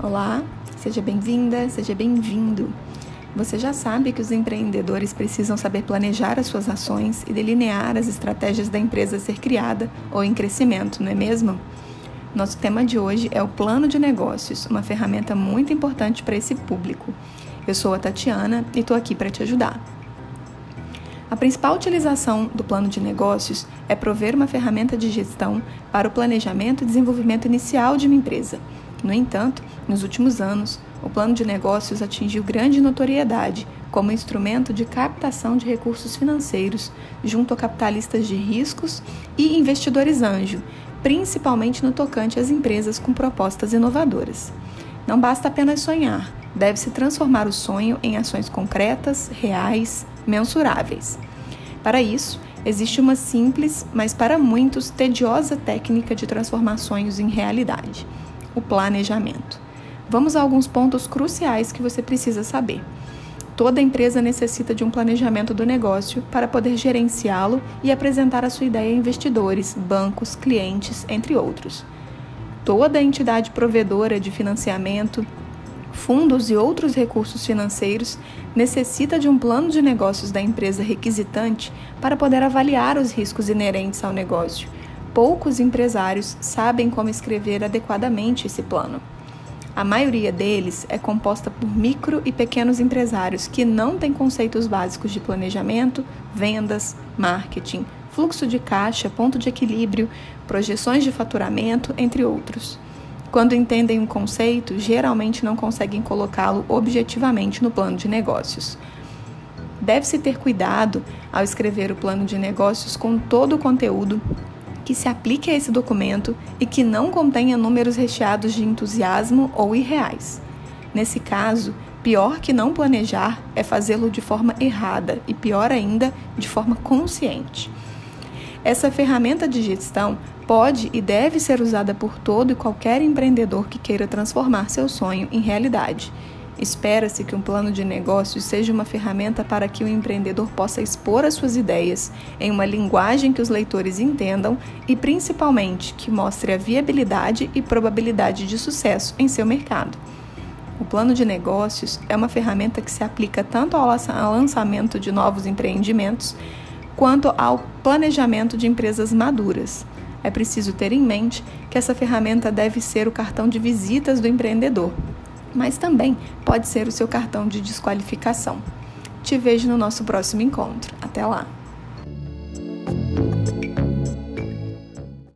Olá, seja bem-vinda, seja bem-vindo. Você já sabe que os empreendedores precisam saber planejar as suas ações e delinear as estratégias da empresa a ser criada ou em crescimento, não é mesmo? Nosso tema de hoje é o plano de negócios, uma ferramenta muito importante para esse público. Eu sou a Tatiana e estou aqui para te ajudar. A principal utilização do plano de negócios é prover uma ferramenta de gestão para o planejamento e desenvolvimento inicial de uma empresa no entanto, nos últimos anos, o plano de negócios atingiu grande notoriedade como instrumento de captação de recursos financeiros junto a capitalistas de riscos e investidores anjo, principalmente no tocante às empresas com propostas inovadoras. Não basta apenas sonhar, deve-se transformar o sonho em ações concretas, reais, mensuráveis. Para isso, existe uma simples, mas para muitos tediosa técnica de transformar sonhos em realidade o planejamento. Vamos a alguns pontos cruciais que você precisa saber. Toda empresa necessita de um planejamento do negócio para poder gerenciá-lo e apresentar a sua ideia a investidores, bancos, clientes, entre outros. Toda entidade provedora de financiamento, fundos e outros recursos financeiros necessita de um plano de negócios da empresa requisitante para poder avaliar os riscos inerentes ao negócio poucos empresários sabem como escrever adequadamente esse plano. A maioria deles é composta por micro e pequenos empresários que não têm conceitos básicos de planejamento, vendas, marketing, fluxo de caixa, ponto de equilíbrio, projeções de faturamento, entre outros. Quando entendem um conceito, geralmente não conseguem colocá-lo objetivamente no plano de negócios. Deve-se ter cuidado ao escrever o plano de negócios com todo o conteúdo que se aplique a esse documento e que não contenha números recheados de entusiasmo ou irreais. Nesse caso, pior que não planejar é fazê-lo de forma errada e, pior ainda, de forma consciente. Essa ferramenta de gestão pode e deve ser usada por todo e qualquer empreendedor que queira transformar seu sonho em realidade Espera-se que um plano de negócios seja uma ferramenta para que o empreendedor possa expor as suas ideias em uma linguagem que os leitores entendam e, principalmente, que mostre a viabilidade e probabilidade de sucesso em seu mercado. O plano de negócios é uma ferramenta que se aplica tanto ao lançamento de novos empreendimentos quanto ao planejamento de empresas maduras. É preciso ter em mente que essa ferramenta deve ser o cartão de visitas do empreendedor mas também pode ser o seu cartão de desqualificação. Te vejo no nosso próximo encontro. Até lá!